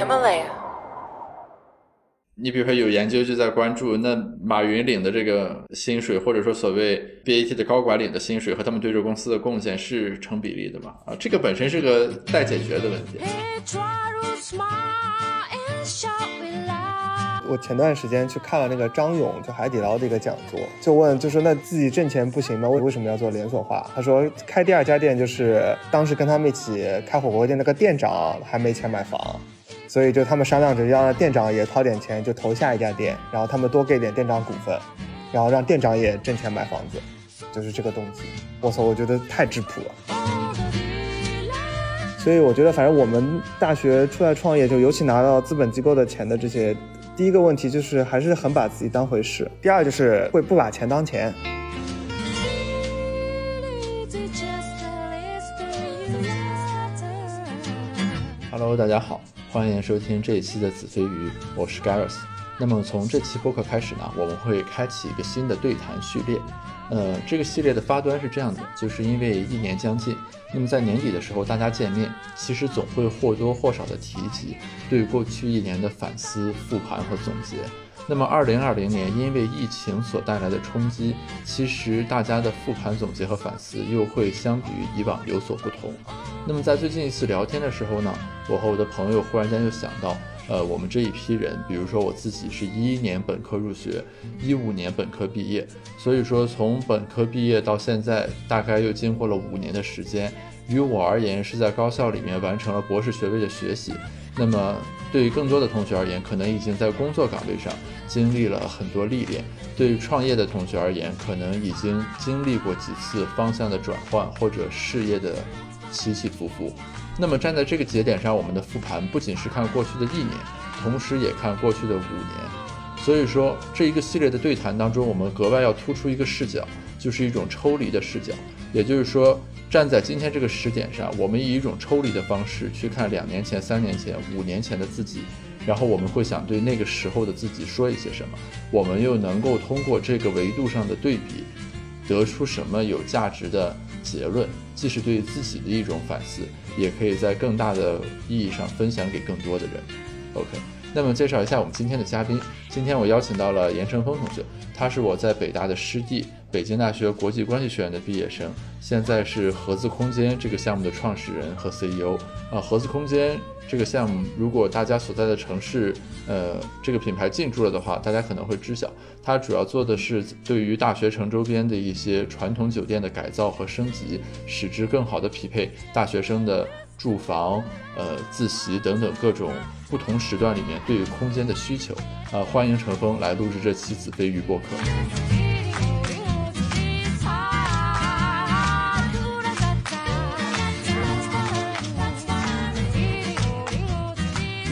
Himalaya. 你比如说有研究就在关注，那马云领的这个薪水，或者说所谓 BAT 的高管领的薪水和他们对这公司的贡献是成比例的吗？啊，这个本身是个待解决的问题。我前段时间去看了那个张勇就海底捞的一个讲座，就问就说那自己挣钱不行吗？为为什么要做连锁化？他说开第二家店就是当时跟他们一起开火锅店那个店长还没钱买房，所以就他们商量着让店长也掏点钱就投下一家店，然后他们多给点店长股份，然后让店长也挣钱买房子，就是这个动机。我操，我觉得太质朴了。所以我觉得，反正我们大学出来创业，就尤其拿到资本机构的钱的这些。第一个问题就是还是很把自己当回事，第二就是会不把钱当钱。Hello，大家好，欢迎收听这一期的子非鱼，我是 Gareth。那么从这期播客开始呢，我们会开启一个新的对谈序列。呃，这个系列的发端是这样的，就是因为一年将近，那么在年底的时候，大家见面，其实总会或多或少的提及对过去一年的反思、复盘和总结。那么二零二零年因为疫情所带来的冲击，其实大家的复盘、总结和反思又会相比于以往有所不同。那么在最近一次聊天的时候呢，我和我的朋友忽然间就想到。呃，我们这一批人，比如说我自己是一一年本科入学，一五年本科毕业，所以说从本科毕业到现在，大概又经过了五年的时间。于我而言，是在高校里面完成了博士学位的学习。那么对于更多的同学而言，可能已经在工作岗位上经历了很多历练；对于创业的同学而言，可能已经经历过几次方向的转换或者事业的起起伏伏。那么站在这个节点上，我们的复盘不仅是看过去的一年，同时也看过去的五年。所以说，这一个系列的对谈当中，我们格外要突出一个视角，就是一种抽离的视角。也就是说，站在今天这个时点上，我们以一种抽离的方式去看两年前、三年前、五年前的自己，然后我们会想对那个时候的自己说一些什么。我们又能够通过这个维度上的对比，得出什么有价值的结论？既是对自己的一种反思。也可以在更大的意义上分享给更多的人。OK，那么介绍一下我们今天的嘉宾。今天我邀请到了严成峰同学，他是我在北大的师弟，北京大学国际关系学院的毕业生，现在是盒子空间这个项目的创始人和 CEO。啊，盒子空间这个项目，如果大家所在的城市，呃，这个品牌进驻了的话，大家可能会知晓，它主要做的是对于大学城周边的一些传统酒店的改造和升级，使之更好的匹配大学生的住房、呃自习等等各种不同时段里面对于空间的需求。啊，欢迎陈峰来录制这期子非鱼播客。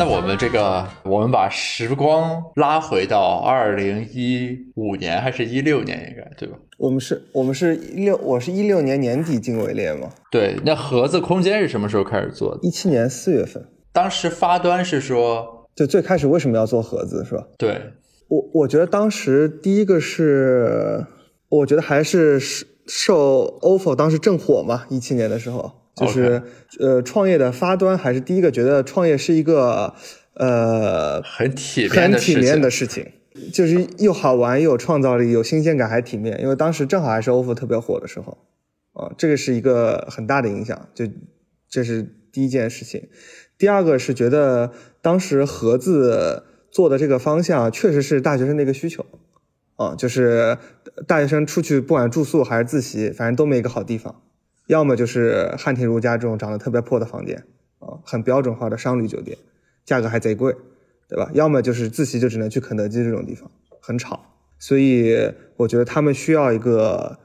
那我们这个，我们把时光拉回到二零一五年还是一六年，应该对吧？我们是，我们是一六，我是一六年年底进围猎嘛。对，那盒子空间是什么时候开始做的？一七年四月份。当时发端是说，就最开始为什么要做盒子，是吧？对，我我觉得当时第一个是，我觉得还是受 ofo 当时正火嘛，一七年的时候。就是呃，创业的发端还是第一个觉得创业是一个呃很体面很体面的事情，就是又好玩又有创造力，有新鲜感还体面。因为当时正好还是 ofo 特别火的时候，啊，这个是一个很大的影响。就这是第一件事情。第二个是觉得当时盒子做的这个方向确实是大学生的一个需求，啊，就是大学生出去不管住宿还是自习，反正都没一个好地方。要么就是汉庭如家这种长得特别破的房间，啊，很标准化的商旅酒店，价格还贼贵，对吧？要么就是自习就只能去肯德基这种地方，很吵。所以我觉得他们需要一个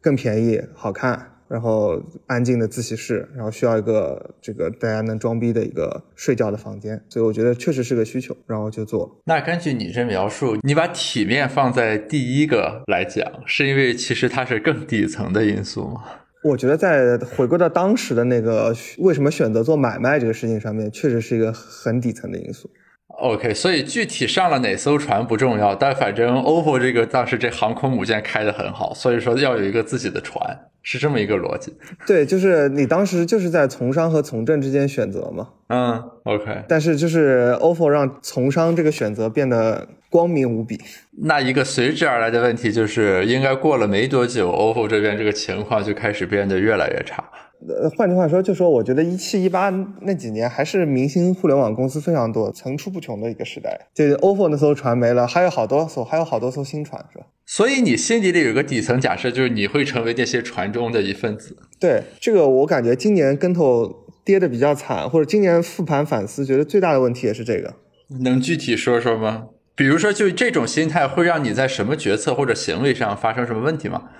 更便宜、好看，然后安静的自习室，然后需要一个这个大家能装逼的一个睡觉的房间。所以我觉得确实是个需求，然后就做。那根据你这描述，你把体面放在第一个来讲，是因为其实它是更底层的因素吗？我觉得在回归到当时的那个为什么选择做买卖这个事情上面，确实是一个很底层的因素。OK，所以具体上了哪艘船不重要，但反正 OPPO 这个当时这航空母舰开的很好，所以说要有一个自己的船，是这么一个逻辑。对，就是你当时就是在从商和从政之间选择嘛。嗯，OK。但是就是 OPPO 让从商这个选择变得光明无比。那一个随之而来的问题就是，应该过了没多久，OPPO 这边这个情况就开始变得越来越差。呃，换句话说，就说我觉得一七一八那几年还是明星互联网公司非常多、层出不穷的一个时代。就 OPPO 那艘船没了，还有好多艘，还有好多艘新船，是吧？所以你心底里有个底层假设，就是你会成为那些船中的一份子。对这个，我感觉今年跟头跌的比较惨，或者今年复盘反思，觉得最大的问题也是这个。能具体说说吗？比如说，就这种心态会让你在什么决策或者行为上发生什么问题吗？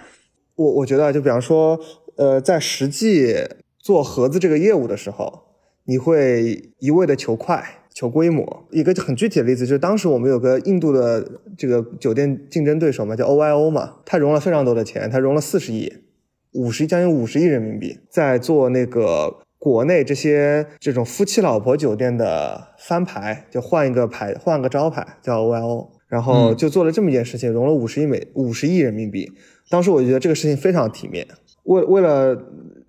我我觉得，就比方说。呃，在实际做盒子这个业务的时候，你会一味的求快、求规模。一个很具体的例子就是，当时我们有个印度的这个酒店竞争对手嘛，叫 OYO 嘛，他融了非常多的钱，他融了四十亿，五十将近五十亿人民币，在做那个国内这些这种夫妻老婆酒店的翻牌，就换一个牌，换个招牌叫 OYO，然后就做了这么一件事情，融了五十亿美五十亿人民币。当时我觉得这个事情非常体面。为为了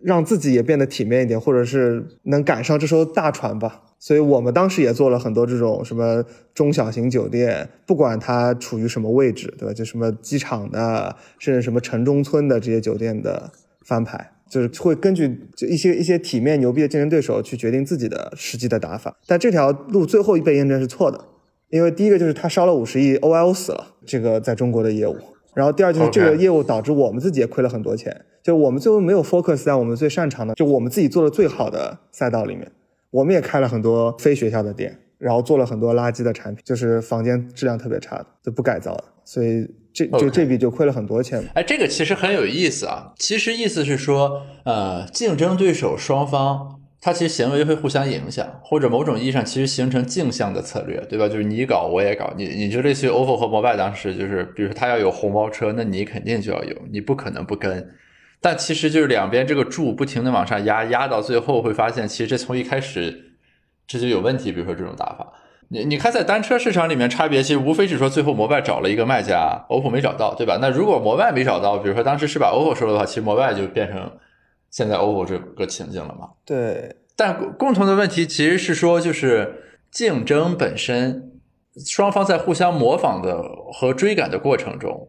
让自己也变得体面一点，或者是能赶上这艘大船吧，所以我们当时也做了很多这种什么中小型酒店，不管它处于什么位置，对吧？就什么机场的，甚至什么城中村的这些酒店的翻牌，就是会根据一些一些体面牛逼的竞争对手去决定自己的实际的打法。但这条路最后被验证是错的，因为第一个就是他烧了五十亿，OIO 死了，这个在中国的业务。然后第二就是这个业务导致我们自己也亏了很多钱，就我们最后没有 focus 在我们最擅长的，就我们自己做的最好的赛道里面，我们也开了很多非学校的店，然后做了很多垃圾的产品，就是房间质量特别差的，就不改造的，所以这就这笔就亏了很多钱。哎，这个其实很有意思啊，其实意思是说，呃，竞争对手双方。它其实行为会互相影响，或者某种意义上其实形成镜像的策略，对吧？就是你搞我也搞，你你就类似于 OPPO 和摩拜当时就是，比如说他要有红包车，那你肯定就要有，你不可能不跟。但其实就是两边这个柱不停的往上压，压到最后会发现，其实这从一开始这就有问题。比如说这种打法，你你看在单车市场里面差别，其实无非是说最后摩拜找了一个卖家，OPPO 没找到，对吧？那如果摩拜没找到，比如说当时是把 OPPO 收了的话，其实摩拜就变成。现在 OPPO 这个情境了嘛？对，但共同的问题其实是说，就是竞争本身，双方在互相模仿的和追赶的过程中，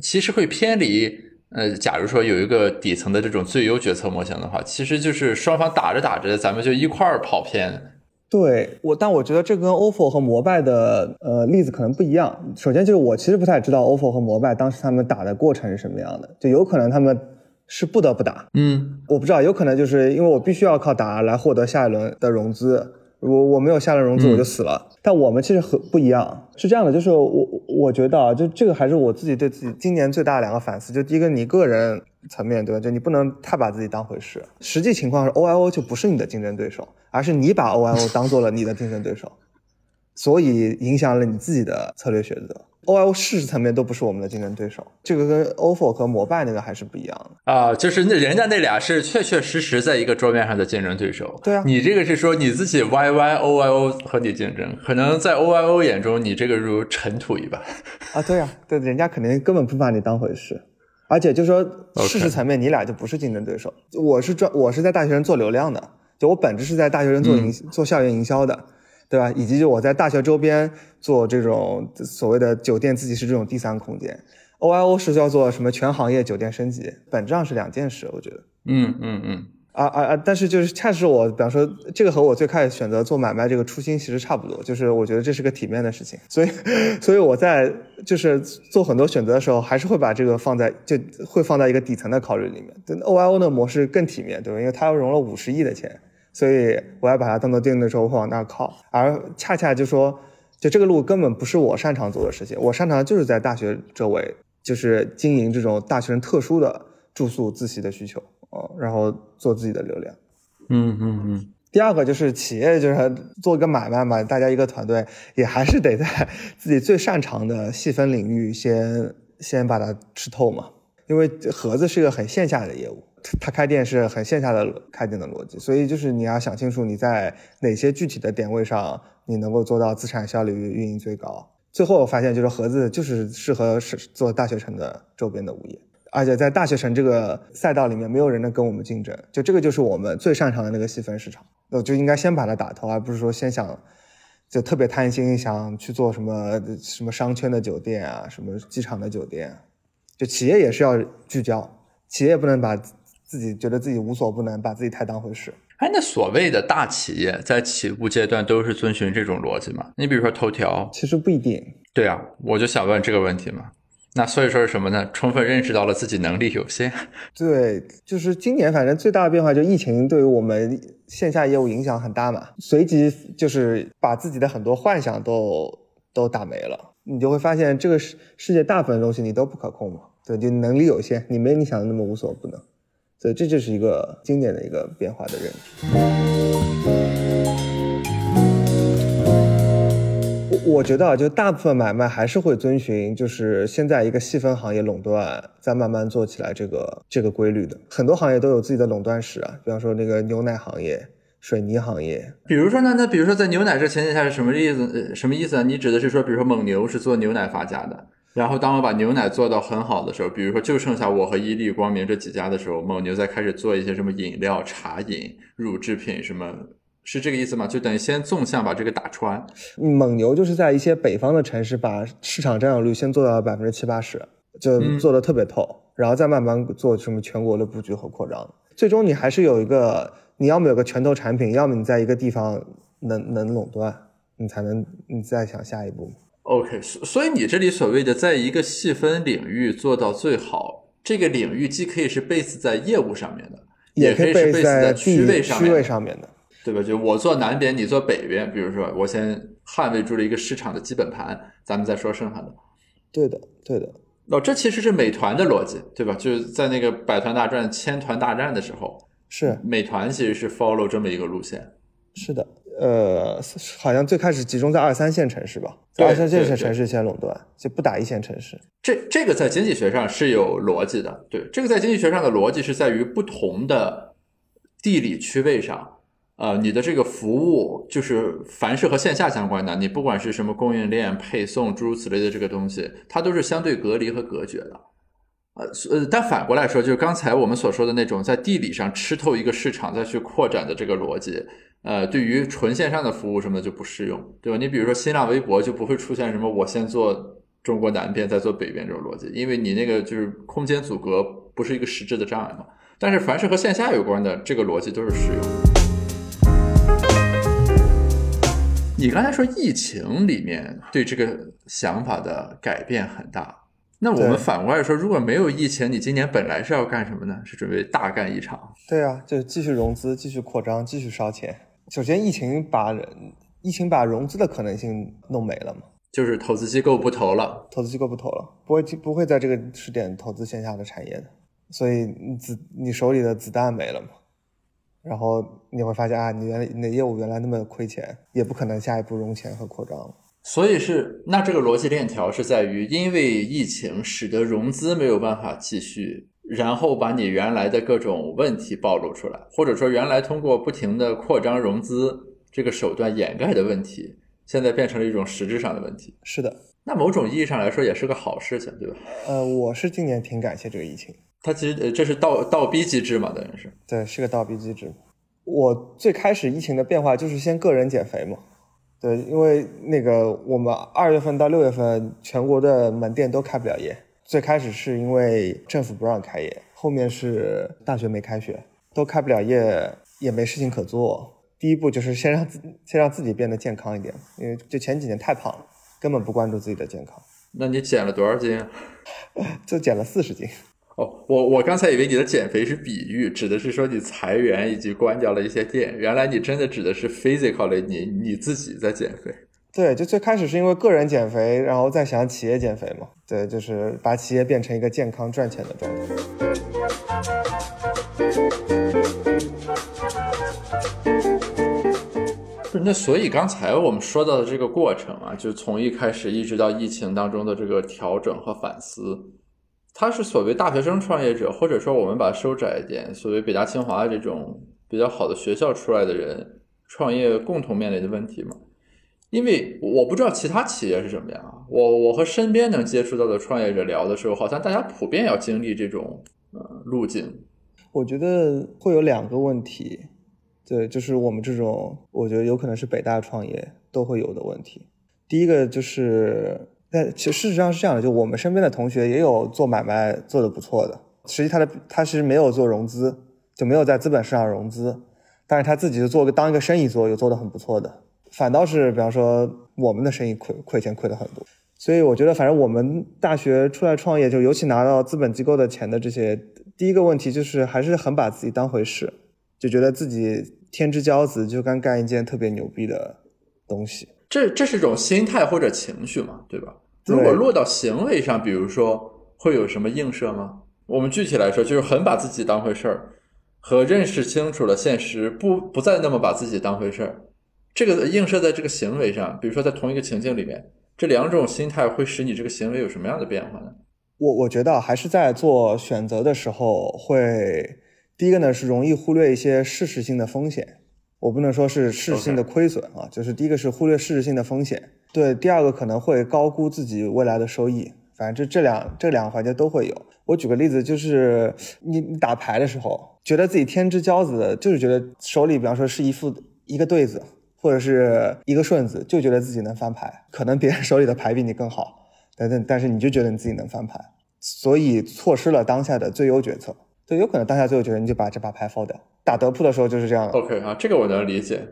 其实会偏离。呃，假如说有一个底层的这种最优决策模型的话，其实就是双方打着打着，咱们就一块儿跑偏。对我，但我觉得这跟 OPPO 和摩拜的呃例子可能不一样。首先就是我其实不太知道 OPPO 和摩拜当时他们打的过程是什么样的，就有可能他们。是不得不打，嗯，我不知道，有可能就是因为我必须要靠打来获得下一轮的融资，我我没有下轮融资我就死了。但我们其实很不一样，是这样的，就是我我觉得啊，就这个还是我自己对自己今年最大的两个反思，就第一个你个人层面对吧，就你不能太把自己当回事，实际情况是 OIO 就不是你的竞争对手，而是你把 OIO 当做了你的竞争对手，所以影响了你自己的策略选择。O L 事实层面都不是我们的竞争对手，这个跟 O F O 和摩拜那个还是不一样的啊。就是那人家那俩是确确实实在一个桌面上的竞争对手。对啊，你这个是说你自己 Y Y O Y O 和你竞争，可能在 O Y O 眼中你这个如尘土一般 啊。对啊，对，人家肯定根本不把你当回事，而且就说事实层面你俩就不是竞争对手。我是专我是在大学生做流量的，就我本质是在大学生做营做校园营销的。对吧？以及就我在大学周边做这种所谓的酒店自习室这种第三空间，OIO 是叫做什么全行业酒店升级，本质上是两件事，我觉得。嗯嗯嗯。啊啊啊！但是就是恰是我，比方说这个和我最开始选择做买卖这个初心其实差不多，就是我觉得这是个体面的事情，所以 所以我在就是做很多选择的时候，还是会把这个放在就会放在一个底层的考虑里面。对 OIO 的模式更体面，对吧？因为它要融了五十亿的钱。所以我要把它当做定的时候会往那儿靠，而恰恰就说，就这个路根本不是我擅长做的事情，我擅长就是在大学周围，就是经营这种大学生特殊的住宿自习的需求，哦，然后做自己的流量。嗯嗯嗯。第二个就是企业就是做一个买卖嘛，大家一个团队也还是得在自己最擅长的细分领域先先把它吃透嘛。因为盒子是一个很线下的业务，他开店是很线下的开店的逻辑，所以就是你要想清楚你在哪些具体的点位上你能够做到资产效率运营最高。最后我发现就是盒子就是适合是做大学城的周边的物业，而且在大学城这个赛道里面没有人能跟我们竞争，就这个就是我们最擅长的那个细分市场，那就应该先把它打透，而不是说先想就特别贪心想去做什么什么商圈的酒店啊，什么机场的酒店，就企业也是要聚焦，企业不能把自己觉得自己无所不能，把自己太当回事。哎，那所谓的大企业在起步阶段都是遵循这种逻辑吗？你比如说头条，其实不一定。对啊，我就想问这个问题嘛。那所以说是什么呢？充分认识到了自己能力有限。对，就是今年反正最大的变化就疫情对于我们线下业务影响很大嘛，随即就是把自己的很多幻想都都打没了。你就会发现这个世世界大部分东西你都不可控嘛，对，就能力有限，你没你想的那么无所不能。所以这就是一个经典的一个变化的认知。我我觉得啊，就大部分买卖还是会遵循，就是现在一个细分行业垄断，再慢慢做起来这个这个规律的。很多行业都有自己的垄断史啊，比方说那个牛奶行业、水泥行业。比如说呢，那比如说在牛奶这前提下是什么意思？什么意思啊？你指的是说，比如说蒙牛是做牛奶发家的。然后，当我把牛奶做到很好的时候，比如说就剩下我和伊利、光明这几家的时候，蒙牛再开始做一些什么饮料、茶饮、乳制品，什么是这个意思吗？就等于先纵向把这个打穿。蒙牛就是在一些北方的城市，把市场占有率先做到百分之七八十，就做的特别透，然后再慢慢做什么全国的布局和扩张。最终你还是有一个，你要么有个拳头产品，要么你在一个地方能能垄断，你才能你再想下一步。OK，所所以你这里所谓的在一个细分领域做到最好，这个领域既可以是 base 在业务上面的，也可以是 base 在区位上区位上面的，对吧？就我做南边，你做北边，比如说我先捍卫住了一个市场的基本盘，咱们再说剩下的。对的，对的。哦，这其实是美团的逻辑，对吧？就是在那个百团大战、千团大战的时候，是美团其实是 follow 这么一个路线。是的。呃，好像最开始集中在二三线城市吧，二三线城市先垄断，就不打一线城市。这这个在经济学上是有逻辑的，对，这个在经济学上的逻辑是在于不同的地理区位上，呃，你的这个服务就是凡是和线下相关的，你不管是什么供应链、配送诸如此类的这个东西，它都是相对隔离和隔绝的。呃呃，但反过来说，就是刚才我们所说的那种在地理上吃透一个市场再去扩展的这个逻辑。呃，对于纯线上的服务什么的就不适用，对吧？你比如说新浪微博就不会出现什么我先做中国南边再做北边这种逻辑，因为你那个就是空间阻隔不是一个实质的障碍嘛。但是凡是和线下有关的这个逻辑都是适用。你刚才说疫情里面对这个想法的改变很大，那我们反过来说，如果没有疫情，你今年本来是要干什么呢？是准备大干一场？对啊，就继续融资，继续扩张，继续烧钱。首先，疫情把疫情把融资的可能性弄没了嘛？就是投资机构不投了，投资机构不投了，不会不会在这个时点投资线下的产业的，所以你子你手里的子弹没了嘛？然后你会发现啊，你原来你的业务原来那么亏钱，也不可能下一步融钱和扩张了。所以是那这个逻辑链条是在于，因为疫情使得融资没有办法继续。然后把你原来的各种问题暴露出来，或者说原来通过不停的扩张融资这个手段掩盖的问题，现在变成了一种实质上的问题。是的，那某种意义上来说也是个好事情，对吧？呃，我是今年挺感谢这个疫情。它其实这是倒倒逼机制嘛，等于是。对，是个倒逼机制。我最开始疫情的变化就是先个人减肥嘛。对，因为那个我们二月份到六月份全国的门店都开不了业。最开始是因为政府不让开业，后面是大学没开学，都开不了业，也没事情可做。第一步就是先让自先让自己变得健康一点，因为就前几年太胖了，根本不关注自己的健康。那你减了多少斤？就减了四十斤。哦，我我刚才以为你的减肥是比喻，指的是说你裁员以及关掉了一些店，原来你真的指的是 physically 你你自己在减肥。对，就最开始是因为个人减肥，然后再想企业减肥嘛。对，就是把企业变成一个健康赚钱的状态。不是，那所以刚才我们说到的这个过程啊，就从一开始一直到疫情当中的这个调整和反思，他是所谓大学生创业者，或者说我们把它收窄一点，所谓北大清华这种比较好的学校出来的人创业共同面临的问题吗？因为我不知道其他企业是什么样，我我和身边能接触到的创业者聊的时候，好像大家普遍要经历这种呃路径。我觉得会有两个问题，对，就是我们这种，我觉得有可能是北大创业都会有的问题。第一个就是。但其实事实上是这样的，就我们身边的同学也有做买卖做的不错的，实际他的他其实没有做融资，就没有在资本市场融资，但是他自己就做个当一个生意做，又做的很不错的。反倒是比方说我们的生意亏亏钱亏的很多，所以我觉得反正我们大学出来创业，就尤其拿到资本机构的钱的这些，第一个问题就是还是很把自己当回事，就觉得自己天之骄子，就刚干一件特别牛逼的东西。这这是种心态或者情绪嘛，对吧？如果落到行为上，比如说会有什么映射吗？我们具体来说，就是很把自己当回事儿，和认识清楚了现实，不不再那么把自己当回事儿，这个映射在这个行为上，比如说在同一个情境里面，这两种心态会使你这个行为有什么样的变化呢？我我觉得还是在做选择的时候，会第一个呢是容易忽略一些事实性的风险。我不能说是事实性的亏损啊，就是第一个是忽略事实性的风险，对，第二个可能会高估自己未来的收益，反正这这两这两个环节都会有。我举个例子，就是你你打牌的时候，觉得自己天之骄子，就是觉得手里比方说是一副一个对子或者是一个顺子，就觉得自己能翻牌，可能别人 手里的牌比你更好，但但但是你就觉得你自己能翻牌，所以错失了当下的最优决策。对，有可能当下最后决定你就把这把牌放掉。打德扑的时候就是这样。OK 啊，这个我能理解，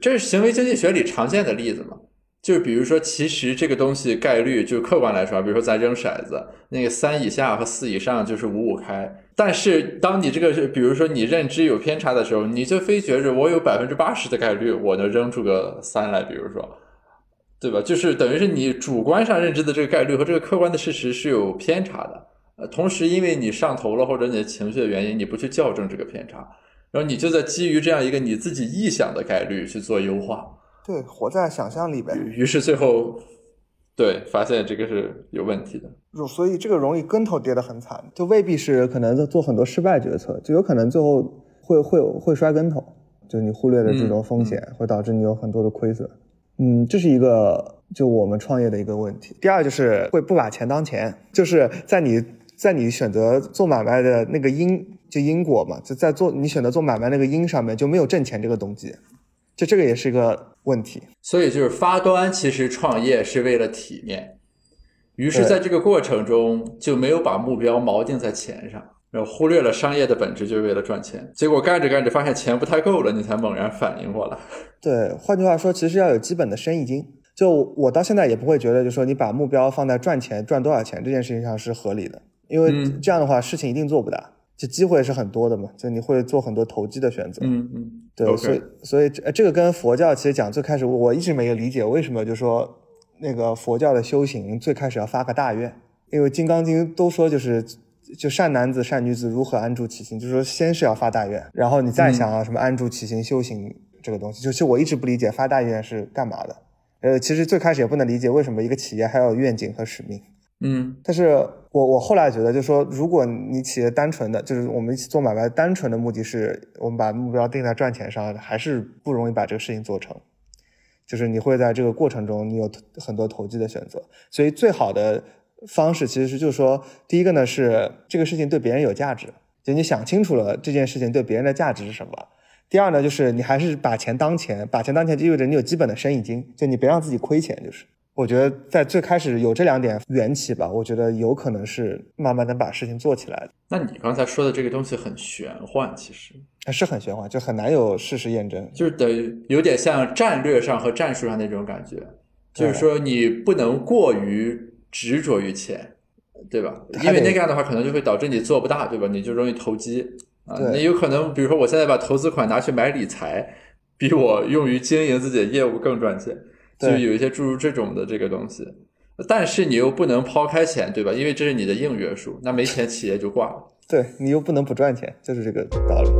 这是行为经济学里常见的例子嘛？就比如说，其实这个东西概率就客观来说，比如说咱扔骰子，那个三以下和四以上就是五五开。但是当你这个是，比如说你认知有偏差的时候，你就非觉着我有百分之八十的概率我能扔出个三来，比如说，对吧？就是等于是你主观上认知的这个概率和这个客观的事实是有偏差的。呃，同时因为你上头了或者你的情绪的原因，你不去校正这个偏差，然后你就在基于这样一个你自己臆想的概率去做优化，对，活在想象里呗。于是最后，对，发现这个是有问题的，所以这个容易跟头跌得很惨，就未必是可能做很多失败决策，就有可能最后会会会摔跟头，就是你忽略了这种风险会导致你有很多的亏损。嗯，这是一个就我们创业的一个问题。第二就是会不把钱当钱，就是在你。在你选择做买卖的那个因，就因果嘛，就在做你选择做买卖那个因上面就没有挣钱这个动机，就这个也是一个问题。所以就是发端其实创业是为了体面，于是在这个过程中就没有把目标锚定在钱上，然后忽略了商业的本质就是为了赚钱。结果干着干着发现钱不太够了，你才猛然反应过来。对，换句话说，其实要有基本的生意经。就我到现在也不会觉得，就说你把目标放在赚钱、赚多少钱这件事情上是合理的。因为这样的话，事情一定做不大，就机会是很多的嘛，就你会做很多投机的选择。嗯嗯，对，所以所以这这个跟佛教其实讲最开始，我一直没有理解为什么就说那个佛教的修行最开始要发个大愿，因为《金刚经》都说就是就善男子善女子如何安住其心，就是说先是要发大愿，然后你再想要什么安住其心修行这个东西，就其实我一直不理解发大愿是干嘛的。呃，其实最开始也不能理解为什么一个企业还要有愿景和使命。嗯，但是我我后来觉得，就是说，如果你企业单纯的就是我们一起做买卖，单纯的目的是我们把目标定在赚钱上，还是不容易把这个事情做成。就是你会在这个过程中，你有很多投机的选择。所以最好的方式其实是，就是说，第一个呢是这个事情对别人有价值，就你想清楚了这件事情对别人的价值是什么。第二呢，就是你还是把钱当钱，把钱当钱就意味着你有基本的生意经，就你别让自己亏钱，就是。我觉得在最开始有这两点缘起吧，我觉得有可能是慢慢能把事情做起来的。那你刚才说的这个东西很玄幻，其实是很玄幻，就很难有事实验证，就是等于有点像战略上和战术上那种感觉，就是说你不能过于执着于钱，对吧？因为那样的话可能就会导致你做不大，对吧？你就容易投机啊。那有可能，比如说我现在把投资款拿去买理财，比我用于经营自己的业务更赚钱。就有一些诸如这种的这个东西，但是你又不能抛开钱，对吧？因为这是你的硬约束，那没钱企业就挂了。对你又不能不赚钱，就是这个道理。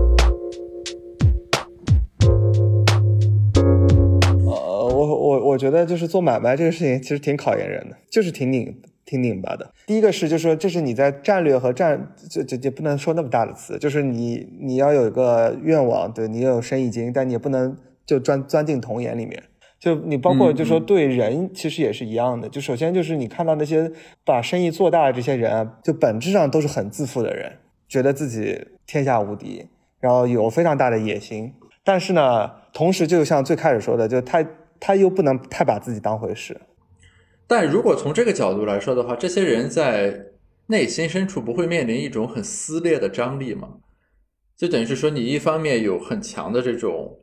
呃，我我我觉得就是做买卖这个事情其实挺考验人的，就是挺拧挺拧巴的。第一个是，就是说，这是你在战略和战，这这这不能说那么大的词，就是你你要有一个愿望，对你要有生意经，但你也不能就钻钻进童颜里面。就你包括就说对人，其实也是一样的。就首先就是你看到那些把生意做大的这些人，就本质上都是很自负的人，觉得自己天下无敌，然后有非常大的野心。但是呢，同时就像最开始说的，就他他又不能太把自己当回事。但如果从这个角度来说的话，这些人在内心深处不会面临一种很撕裂的张力吗？就等于是说，你一方面有很强的这种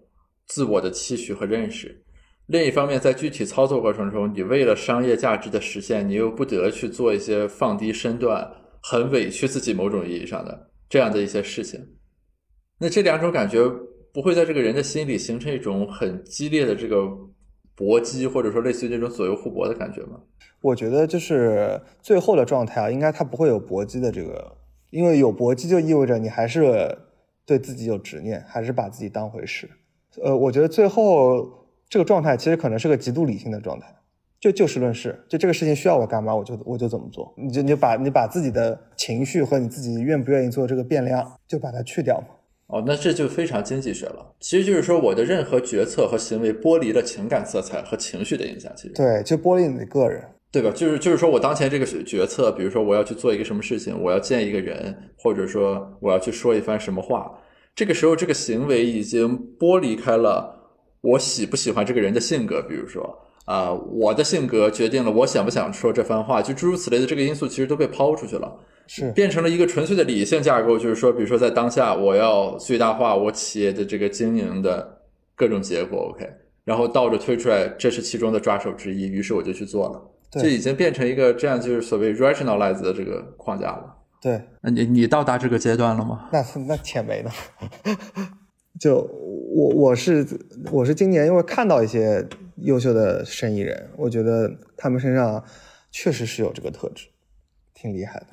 自我的期许和认识。另一方面，在具体操作过程中，你为了商业价值的实现，你又不得去做一些放低身段、很委屈自己某种意义上的这样的一些事情。那这两种感觉不会在这个人的心里形成一种很激烈的这个搏击，或者说类似于那种左右互搏的感觉吗？我觉得就是最后的状态啊，应该他不会有搏击的这个，因为有搏击就意味着你还是对自己有执念，还是把自己当回事。呃，我觉得最后。这个状态其实可能是个极度理性的状态，就就事论事，就这个事情需要我干嘛，我就我就怎么做。你就你把你把自己的情绪和你自己愿不愿意做这个变量，就把它去掉嘛。哦，那这就非常经济学了。其实就是说，我的任何决策和行为剥离了情感色彩和情绪的影响。其实对，就剥离你个人，对吧？就是就是说我当前这个决策，比如说我要去做一个什么事情，我要见一个人，或者说我要去说一番什么话，这个时候这个行为已经剥离开了。我喜不喜欢这个人的性格？比如说啊，我的性格决定了我想不想说这番话，就诸如此类的这个因素，其实都被抛出去了，是变成了一个纯粹的理性架构。就是说，比如说在当下，我要最大化我企业的这个经营的各种结果，OK，然后倒着推出来，这是其中的抓手之一，于是我就去做了，就已经变成一个这样就是所谓 rationalize 的这个框架了。对，那你你到达这个阶段了吗？那那且没呢。就我我是我是今年因为看到一些优秀的生意人，我觉得他们身上确实是有这个特质，挺厉害的。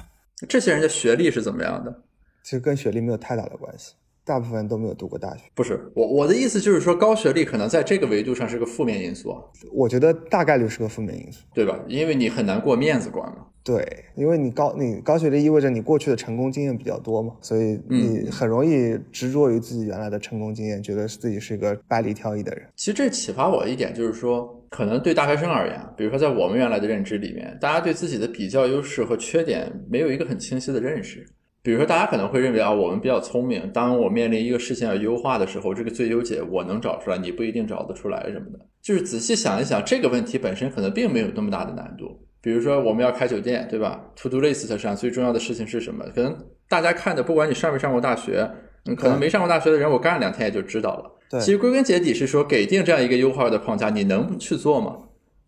这些人的学历是怎么样的？其实跟学历没有太大的关系，大部分人都没有读过大学。不是我我的意思就是说，高学历可能在这个维度上是个负面因素。我觉得大概率是个负面因素，对吧？因为你很难过面子关嘛。对，因为你高你高学历意味着你过去的成功经验比较多嘛，所以你很容易执着于自己原来的成功经验，觉得自己是一个百里挑一的人。其实这启发我一点就是说，可能对大学生而言，比如说在我们原来的认知里面，大家对自己的比较优势和缺点没有一个很清晰的认识。比如说，大家可能会认为啊，我们比较聪明，当我面临一个事情要优化的时候，这个最优解我能找出来，你不一定找得出来什么的。就是仔细想一想，这个问题本身可能并没有那么大的难度。比如说，我们要开酒店，对吧？To do list 上最重要的事情是什么？可能大家看的，不管你上没上过大学，嗯，可能没上过大学的人，我干了两天也就知道了。对，其实归根结底是说，给定这样一个优化的框架，你能不去做吗？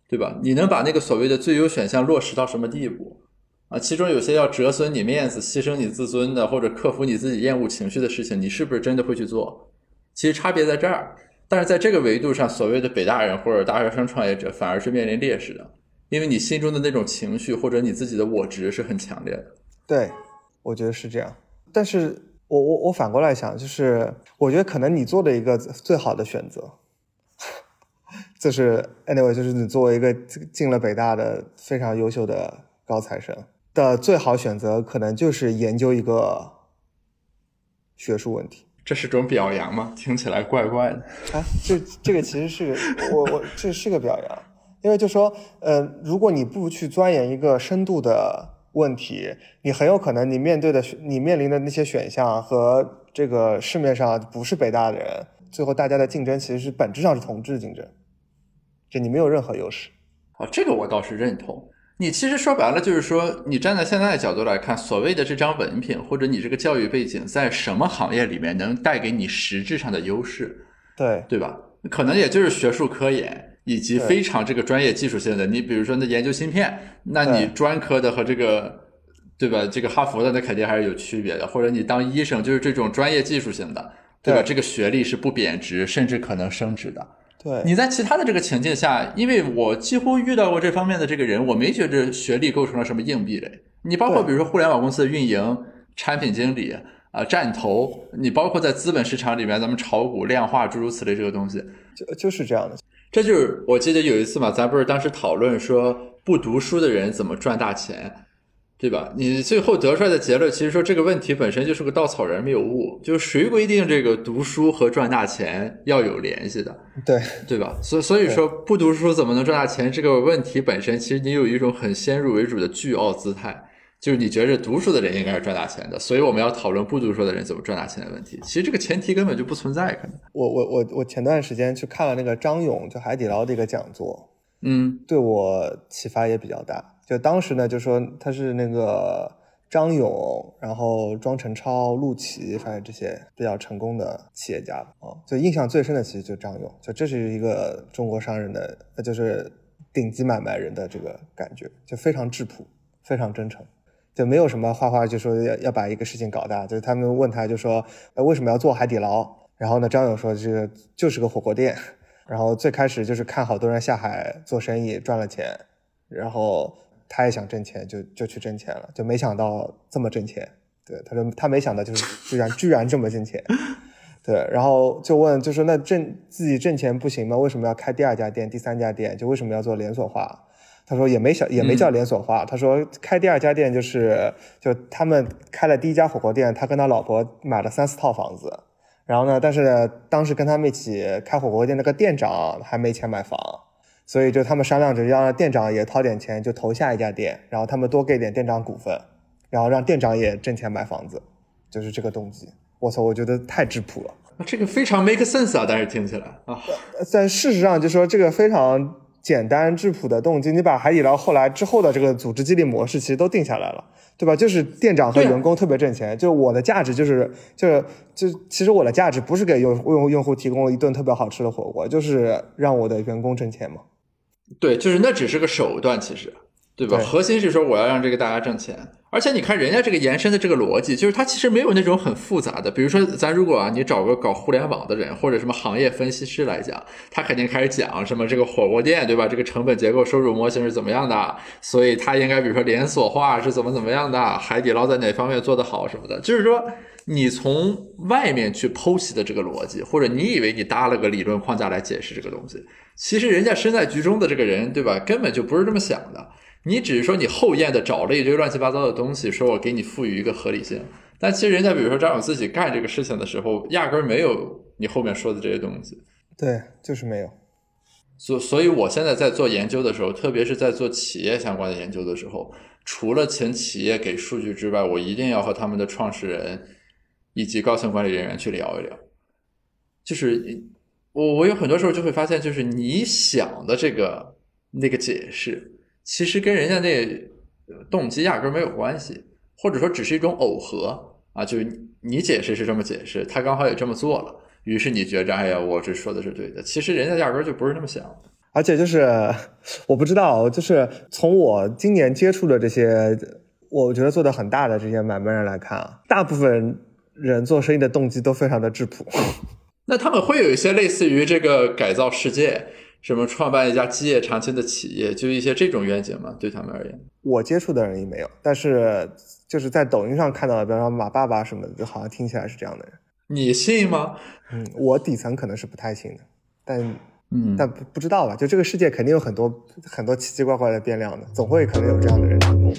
对吧？你能把那个所谓的最优选项落实到什么地步？啊，其中有些要折损你面子、牺牲你自尊的，或者克服你自己厌恶情绪的事情，你是不是真的会去做？其实差别在这儿。但是在这个维度上，所谓的北大人或者大学生创业者，反而是面临劣势的。因为你心中的那种情绪或者你自己的我执是很强烈的，对，我觉得是这样。但是我我我反过来想，就是我觉得可能你做的一个最好的选择，就是 anyway，就是你作为一个进了北大的非常优秀的高材生的最好选择，可能就是研究一个学术问题。这是种表扬吗？听起来怪怪的。啊，这这个其实是我我这是个表扬。因为就说，呃，如果你不去钻研一个深度的问题，你很有可能你面对的、你面临的那些选项和这个市面上不是北大的人，最后大家的竞争其实是本质上是同质竞争，就你没有任何优势。哦，这个我倒是认同。你其实说白了就是说，你站在现在的角度来看，所谓的这张文凭或者你这个教育背景，在什么行业里面能带给你实质上的优势？对，对吧？可能也就是学术科研。以及非常这个专业技术性的，你比如说那研究芯片，那你专科的和这个，对吧？这个哈佛的那肯定还是有区别的。或者你当医生，就是这种专业技术性的，对吧？这个学历是不贬值，甚至可能升值的。对。你在其他的这个情境下，因为我几乎遇到过这方面的这个人，我没觉着学历构成了什么硬壁垒。你包括比如说互联网公司的运营、产品经理啊、站投，你包括在资本市场里面咱们炒股、量化诸如此类这个东西，就就是这样的。这就是我记得有一次嘛，咱不是当时讨论说不读书的人怎么赚大钱，对吧？你最后得出来的结论，其实说这个问题本身就是个稻草人谬误，就是谁规定这个读书和赚大钱要有联系的？对 对吧？所所以说不读书怎么能赚大钱这个问题本身，其实你有一种很先入为主的巨傲姿态。就是你觉着读书的人应该是赚大钱的，所以我们要讨论不读书的人怎么赚大钱的问题。其实这个前提根本就不存在，可能。我我我我前段时间去看了那个张勇就海底捞的一个讲座，嗯，对我启发也比较大。就当时呢，就说他是那个张勇，然后庄辰超、陆琪，反正这些比较成功的企业家啊，就印象最深的其实就张勇，就这是一个中国商人的，就是顶级买卖人的这个感觉，就非常质朴，非常真诚。就没有什么画画，就说要要把一个事情搞大。就是他们问他，就说呃为什么要做海底捞？然后呢，张勇说这个就是个火锅店。然后最开始就是看好多人下海做生意赚了钱，然后他也想挣钱，就就去挣钱了，就没想到这么挣钱。对，他说他没想到就是居然居然这么挣钱。对，然后就问，就说那挣自己挣钱不行吗？为什么要开第二家店、第三家店？就为什么要做连锁化？他说也没小也没叫连锁化，他说开第二家店就是就他们开了第一家火锅店，他跟他老婆买了三四套房子，然后呢，但是当时跟他们一起开火锅店那个店长还没钱买房，所以就他们商量着让店长也掏点钱就投下一家店，然后他们多给点店长股份，然后让店长也挣钱买房子，就是这个动机。我操，我觉得太质朴了，这个非常 make sense 啊，但是听起来啊，但事实上就说这个非常。简单质朴的动机，你把海底捞后来之后的这个组织激励模式其实都定下来了，对吧？就是店长和员工特别挣钱，就我的价值就是就是就其实我的价值不是给用用用户提供一顿特别好吃的火锅，就是让我的员工挣钱嘛。对，就是那只是个手段，其实。对吧？核心是说我要让这个大家挣钱，而且你看人家这个延伸的这个逻辑，就是它其实没有那种很复杂的。比如说，咱如果啊，你找个搞互联网的人或者什么行业分析师来讲，他肯定开始讲什么这个火锅店，对吧？这个成本结构、收入模型是怎么样的？所以他应该比如说连锁化是怎么怎么样的？海底捞在哪方面做得好什么的？就是说，你从外面去剖析的这个逻辑，或者你以为你搭了个理论框架来解释这个东西，其实人家身在局中的这个人，对吧？根本就不是这么想的。你只是说你后验的找了一堆乱七八糟的东西，说我给你赋予一个合理性，但其实人家比如说张勇自己干这个事情的时候，压根儿没有你后面说的这些东西。对，就是没有。所所以，我现在在做研究的时候，特别是在做企业相关的研究的时候，除了请企业给数据之外，我一定要和他们的创始人以及高层管理人员去聊一聊。就是我我有很多时候就会发现，就是你想的这个那个解释。其实跟人家那动机压根没有关系，或者说只是一种耦合啊，就是你解释是这么解释，他刚好也这么做了，于是你觉着哎呀，我这说的是对的。其实人家压根就不是那么想。而且就是我不知道，就是从我今年接触的这些，我觉得做的很大的这些买卖人来看啊，大部分人做生意的动机都非常的质朴。那他们会有一些类似于这个改造世界。什么创办一家基业长青的企业，就一些这种愿景嘛？对他们而言，我接触的人也没有，但是就是在抖音上看到的，比方说马爸爸什么的，就好像听起来是这样的人。你信吗？嗯，我底层可能是不太信的，但嗯，但不不知道吧？就这个世界肯定有很多很多奇奇怪怪的变量的，总会可能有这样的人成功。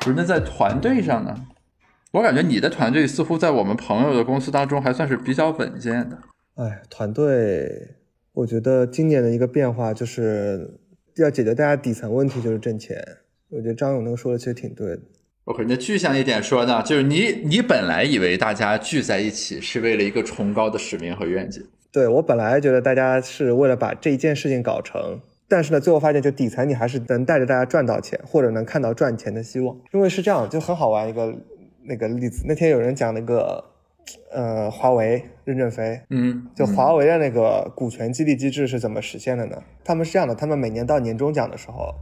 不是，那在团队上呢？我感觉你的团队似乎在我们朋友的公司当中还算是比较稳健的。哎，团队，我觉得今年的一个变化就是要解决大家底层问题，就是挣钱。我觉得张勇那个说的其实挺对的。OK，那具象一点说呢，就是你你本来以为大家聚在一起是为了一个崇高的使命和愿景。对我本来觉得大家是为了把这一件事情搞成，但是呢，最后发现就底层你还是能带着大家赚到钱，或者能看到赚钱的希望。因为是这样，就很好玩一个。那个例子，那天有人讲那个，呃，华为任正非，嗯，就华为的那个股权激励机制是怎么实现的呢？他们是这样的，他们每年到年终奖的时候，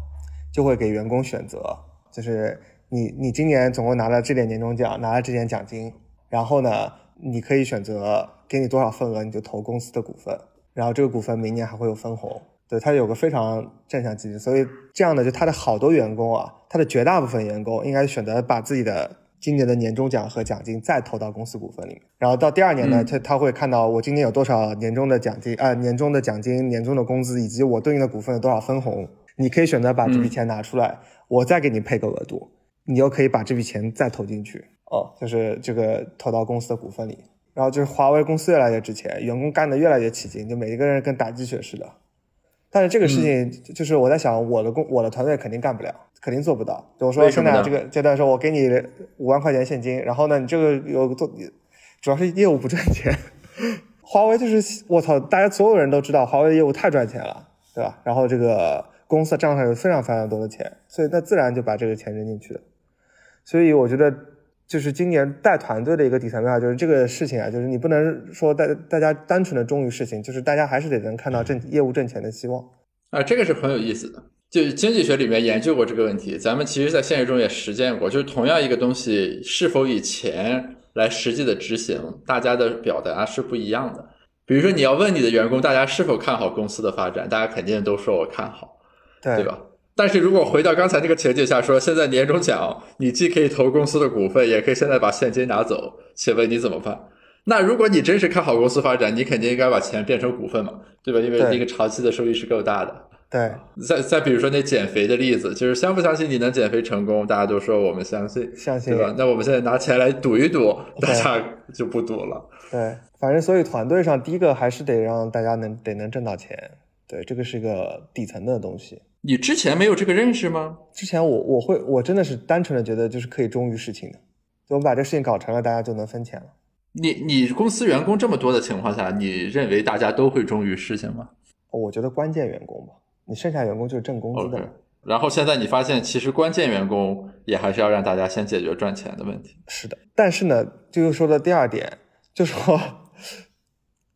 就会给员工选择，就是你你今年总共拿了这点年终奖，拿了这点奖金，然后呢，你可以选择给你多少份额，你就投公司的股份，然后这个股份明年还会有分红，对，他有个非常正向激励，所以这样的就他的好多员工啊，他的绝大部分员工应该选择把自己的今年的年终奖和奖金再投到公司股份里面，然后到第二年呢，嗯。他他会看到我今年有多少年终的奖金啊、年终的奖金、年终的工资以及我对应的股份有多少分红，你可以选择把这笔嗯。钱拿出来，我再给你配个额度，你又可以把这笔钱再投进去，哦，就是这个投到公司的股份里，然后就是华为公司越来越值钱，员工干得越来越起劲，就每一个人跟打鸡血似的。但是这个事嗯情，就是我在想，我的工我的团队肯定干不了，肯定做不到。就我说现在这个阶段说，我给你五万块钱现金，然后呢，你这个有做，主要是业务不赚钱。华为就是我操，大家所有人都知道华为的业务太赚钱了，对吧？然后这个公司账上有非常非常多的钱，所以那自然就把这个钱扔进去了。所以我觉得，就是今年带团队的一个底层变化，就是这个事情啊，就是你不能说大大家单纯的忠于事情，就是大家还是得能看到挣业务挣钱的希望。啊，这个是很有意思的。就经济学里面研究过这个问题，咱们其实在现实中也实践过。就是同样一个东西是否以钱来实际的执行，大家的表达是不一样的。比如说，你要问你的员工，大家是否看好公司的发展，大家肯定都说我看好，对对吧？但是如果回到刚才那个情景下说，现在年终奖你既可以投公司的股份，也可以现在把现金拿走，请问你怎么办？那如果你真是看好公司发展，你肯定应该把钱变成股份嘛，对吧？因为对那个长期的收益是够大的。对，再再比如说那减肥的例子，就是相不相信你能减肥成功？大家都说我们相信，相信对吧？那我们现在拿钱来赌一赌，大家就不赌了。对，反正所以团队上第一个还是得让大家能得能挣到钱，对，这个是一个底层的东西。你之前没有这个认识吗？之前我我会我真的是单纯的觉得就是可以忠于事情的，就我们把这事情搞成了，大家就能分钱了。你你公司员工这么多的情况下，你认为大家都会忠于事情吗我觉得关键员工吧，你剩下员工就是挣工资的嘛。。然后现在你发现，其实关键员工也还是要让大家先解决赚钱的问题。是的，但是呢，这又说到第二点，就说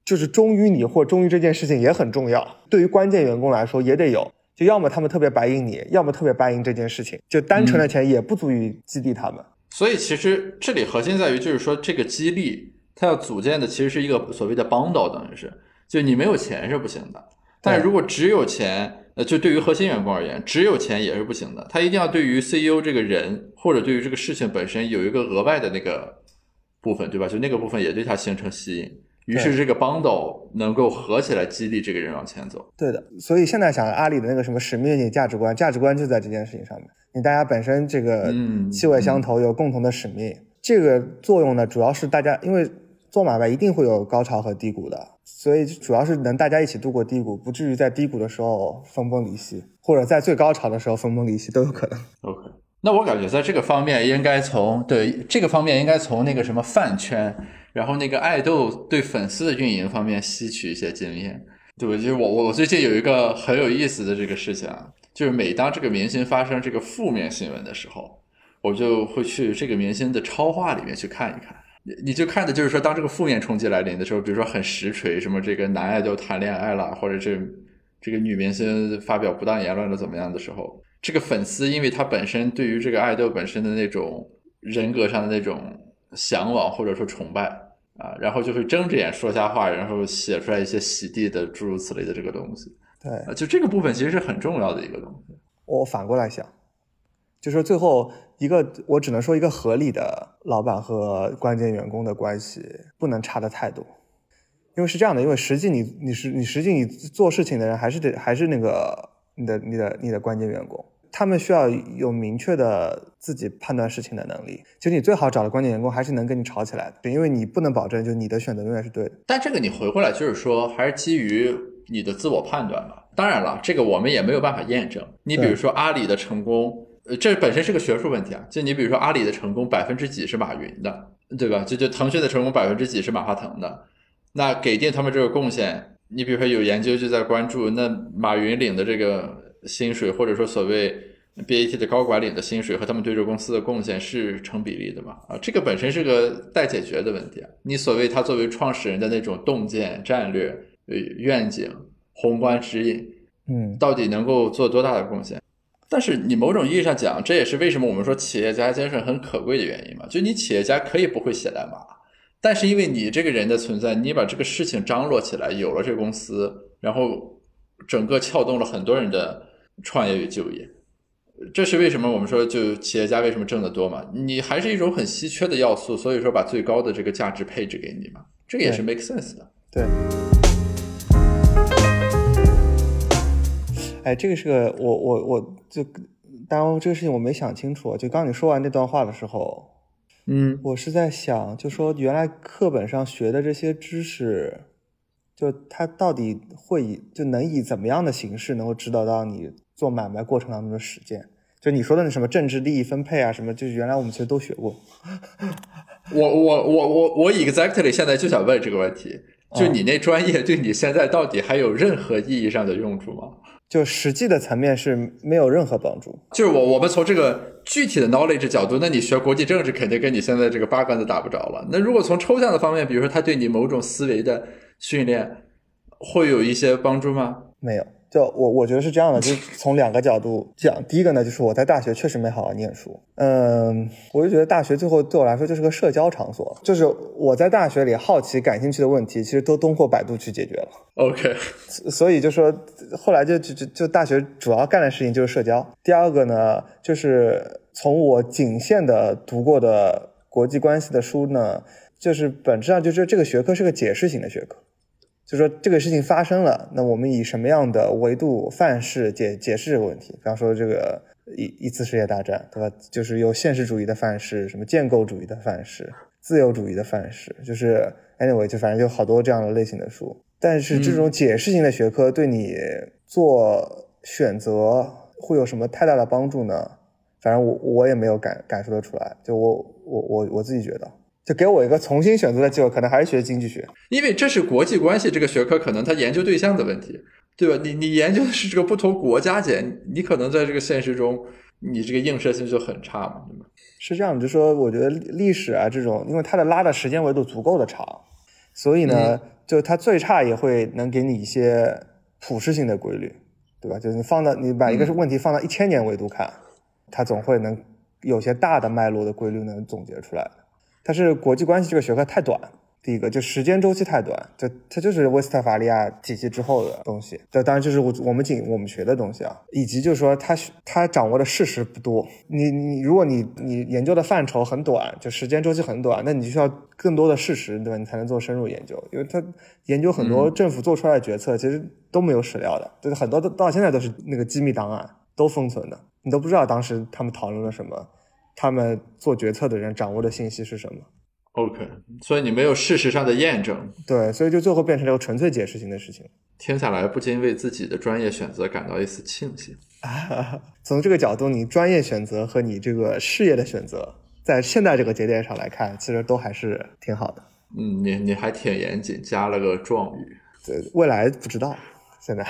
就是忠于你或忠于这件事情也很重要。对于关键员工来说也得有，就要么他们特别白应你，要么特别白应这件事情，就单纯的钱也不足以激励他们。所以其实这里核心在于，就是说这个激励它要组建的其实是一个所谓的 bundle，等于是，就你没有钱是不行的。但是如果只有钱，呃，就对于核心员工而言，只有钱也是不行的。他一定要对于 CEO 这个人或者对于这个事情本身有一个额外的那个部分，对吧？就那个部分也对他形成吸引。于是这个 bundle 能够合起来激励这个人往前走。对的，所以现在想阿里的那个什么使命价值观，价值观就在这件事情上面。你大家本身这个嗯气味相投，有共同的使命，这个作用呢，主要是大家因为做买卖一定会有高潮和低谷的，所以主要是能大家一起度过低谷，不至于在低谷的时候分崩离析，或者在最高潮的时候分崩离析都有可能。OK，那我感觉在这个方面应该从对这个方面应该从那个什么饭圈，然后那个爱豆对粉丝的运营方面吸取一些经验。对，就是我我我最近有一个很有意思的这个事情啊，就是每当这个明星发生这个负面新闻的时候，我就会去这个明星的超话里面去看一看。你你就看的就是说，当这个负面冲击来临的时候，比如说很实锤，什么这个男爱豆谈恋爱了，或者是这个女明星发表不当言论了怎么样的时候，这个粉丝因为他本身对于这个爱豆本身的那种人格上的那种向往或者说崇拜啊，然后就会睁着眼说瞎话，然后写出来一些洗地的诸如此类的这个东西对啊，就这个部分其实是很重要的一个东西。我反过来想，就说最后一个，我只能说一个合理的老板和关键员工的关系不能差的太多，因为是这样的，因为实际你你是你实际你做事情的人还是得还是那个你的你的你的关键员工，他们需要有明确的自己判断事情的能力。其实你最好找的关键员工还是能跟你吵起来的，因为你不能保证就你的选择永远是对的。但这个你回过来就是说，还是基于你的自我判断吧。当然了，这个我们也没有办法验证。你比如说阿里的成功，呃，这本身是个学术问题啊。就你比如说阿里的成功百分之几是马云的，对吧？就就腾讯的成功百分之几是马化腾的，那给定他们这个贡献，你比如说有研究就在关注，那马云领的这个薪水，或者说所谓 BAT 的高管领的薪水和他们对这个公司的贡献是成比例的嘛？啊，这个本身是个待解决的问题啊。你所谓他作为创始人的那种洞见、战略、呃愿景、宏观指引，嗯，到底能够做多大的贡献？但是你某种意义上讲，这也是为什么我们说企业家精神很可贵的原因嘛。就你企业家可以不会写代码，但是因为你这个人的存在，你把这个事情张罗起来，有了这个公司，然后整个撬动了很多人的创业与就业。这是为什么我们说就企业家为什么挣得多嘛？你还是一种很稀缺的要素，所以说把最高的这个价值配置给你嘛，这个也是 make sense 的。对。哎，这个是个我我我就当然这个事情我没想清楚，就刚你说完那段话的时候，嗯，我是在想，就说原来课本上学的这些知识，就他到底会以就能以怎么样的形式能够指导到你做买卖过程当中的实践？就你说的那什么政治利益分配啊，什么，就是原来我们其实都学过。我我我我我 exactly 现在就想问这个问题，就你那专业对你现在到底还有任何意义上的用处吗？就实际的层面是没有任何帮助。就是我我们从这个具体的 knowledge 角度，那你学国际政治肯定跟你现在这个八竿子打不着了。那如果从抽象的方面，比如说他对你某种思维的训练，会有一些帮助吗？没有。就我我觉得是这样的，就从两个角度讲。第一个呢，就是我在大学确实没好好念书。嗯，我就觉得大学最后对我来说就是个社交场所，就是我在大学里好奇、感兴趣的问题，其实都通过百度去解决了。OK，所以就说后来就就就就大学主要干的事情就是社交。第二个呢，就是从我仅限的读过的国际关系的书呢，就是本质上就是这个学科是个解释型的学科。就说这个事情发生了，那我们以什么样的维度范式解解释这个问题？比方说这个一一次世界大战，对吧？就是有现实主义的范式，什么建构主义的范式，自由主义的范式，就是 anyway，就反正就好多这样的类型的书。但是这种解释型的学科对你做选择会有什么太大的帮助呢？反正我我也没有感感受得出来。就我我我我自己觉得。就给我一个重新选择的机会，可能还是学经济学，因为这是国际关系这个学科，可能它研究对象的问题，对吧？你你研究的是这个不同国家间，你可能在这个现实中，你这个映射性就很差嘛，对吧？是这样，就说我觉得历史啊这种，因为它的拉的时间维度足够的长，所以呢，就它最差也会能给你一些普适性的规律，对吧？就是你放到你把一个问题放到一千年维度看，它总会能有些大的脉络的规律能总结出来。但是国际关系这个学科太短，第一个就时间周期太短，就它就是威斯特伐利亚体系之后的东西。这当然就是我我们仅我们学的东西啊，以及就是说它它掌握的事实不多。你你如果你你研究的范畴很短，就时间周期很短，那你需要更多的事实，对吧？你才能做深入研究。因为它研究很多政府做出来的决策，其实都没有史料的，就是很多都到现在都是那个机密档案都封存的，你都不知道当时他们讨论了什么。他们做决策的人掌握的信息是什么？OK，所以你没有事实上的验证。对，所以就最后变成了个纯粹解释性的事情。听下来，不禁为自己的专业选择感到一丝庆幸。从这个角度，你专业选择和你这个事业的选择，在现在这个节点上来看，其实都还是挺好的。嗯，你你还挺严谨，加了个状语。对，未来不知道。现在，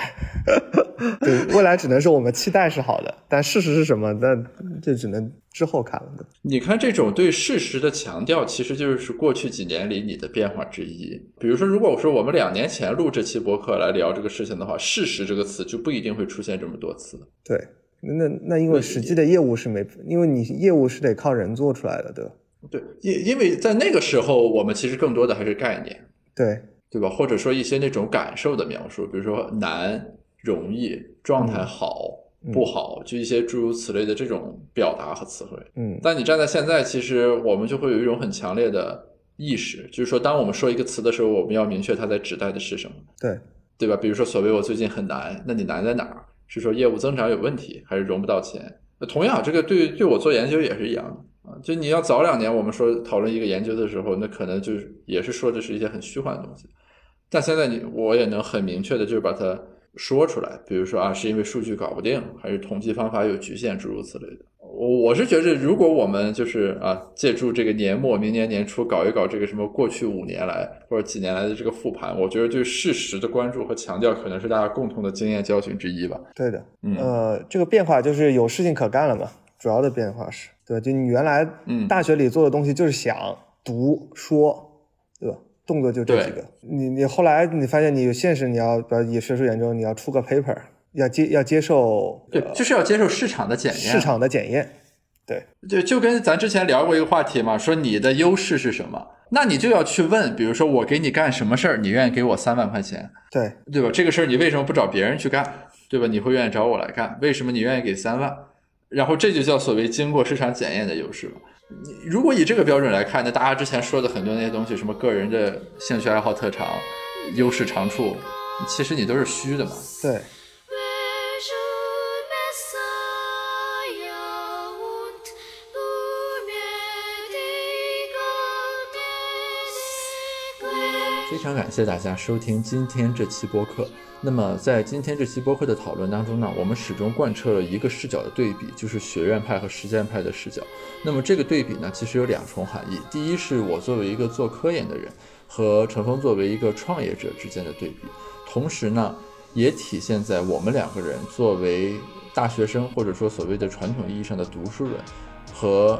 对未来只能说我们期待是好的，但事实是什么？那这只能之后看了。你看，这种对事实的强调，其实就是过去几年里你的变化之一。比如说，如果我说我们两年前录这期博客来聊这个事情的话，“事实”这个词就不一定会出现这么多次。对，那那因为实际的业务是没，因为你业务是得靠人做出来的，对吧？对，因因为在那个时候，我们其实更多的还是概念。对。对吧？或者说一些那种感受的描述，比如说难、容易、状态好、不好，就一些诸如此类的这种表达和词汇。嗯，但你站在现在，其实我们就会有一种很强烈的意识，就是说，当我们说一个词的时候，我们要明确它在指代的是什么。对，对吧？比如说，所谓我最近很难，那你难在哪儿？是说业务增长有问题，还是融不到钱？那同样，这个对对我做研究也是一样的啊。就你要早两年，我们说讨论一个研究的时候，那可能就是也是说的是一些很虚幻的东西。但现在你我也能很明确的，就是把它说出来。比如说啊，是因为数据搞不定，还是统计方法有局限，诸如此类的。我我是觉得，如果我们就是啊，借助这个年末、明年年初搞一搞这个什么过去五年来或者几年来的这个复盘，我觉得对事实的关注和强调，可能是大家共同的经验教训之一吧。对的，嗯，呃，这个变化就是有事情可干了嘛。主要的变化是对，就你原来大学里做的东西就是想读说？动作就这几个，你你后来你发现你有现实，你要比如以学术研究，你要出个 paper，要接要接受，对，就是要接受市场的检验，市场的检验，对，就就跟咱之前聊过一个话题嘛，说你的优势是什么，那你就要去问，比如说我给你干什么事儿，你愿意给我三万块钱，对，对吧？这个事儿你为什么不找别人去干，对吧？你会愿意找我来干，为什么你愿意给三万？然后这就叫所谓经过市场检验的优势了。你如果以这个标准来看，那大家之前说的很多那些东西，什么个人的兴趣爱好特长、优势长处，其实你都是虚的嘛。对。非常感谢大家收听今天这期播客。那么在今天这期播客的讨论当中呢，我们始终贯彻了一个视角的对比，就是学院派和实践派的视角。那么这个对比呢，其实有两重含义。第一是我作为一个做科研的人，和陈峰作为一个创业者之间的对比，同时呢，也体现在我们两个人作为大学生，或者说所谓的传统意义上的读书人，和。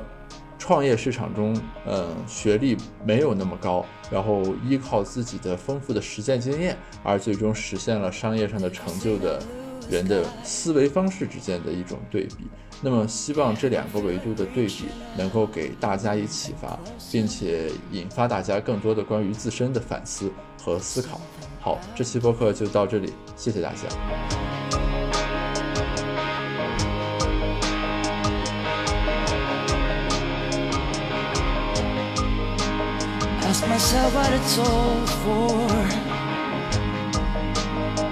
创业市场中，嗯，学历没有那么高，然后依靠自己的丰富的实践经验，而最终实现了商业上的成就的人的思维方式之间的一种对比。那么，希望这两个维度的对比能够给大家以启发，并且引发大家更多的关于自身的反思和思考。好，这期播客就到这里，谢谢大家。Ask myself what it's all for.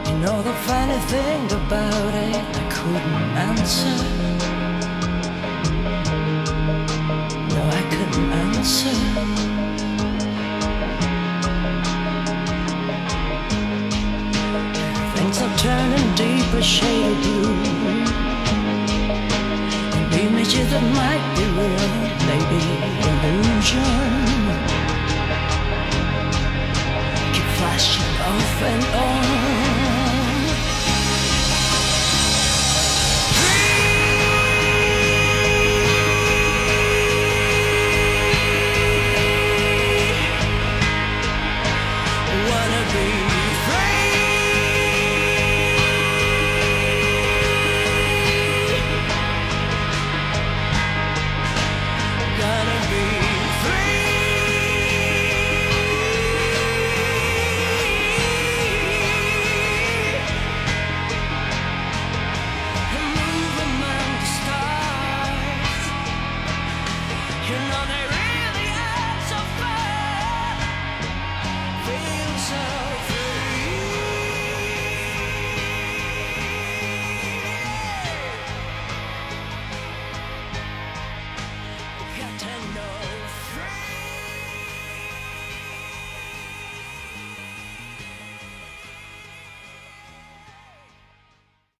You know the funny thing about it, I couldn't answer. No, I couldn't answer. Things are turning deeper shade of blue. And images that might be real, maybe off and on.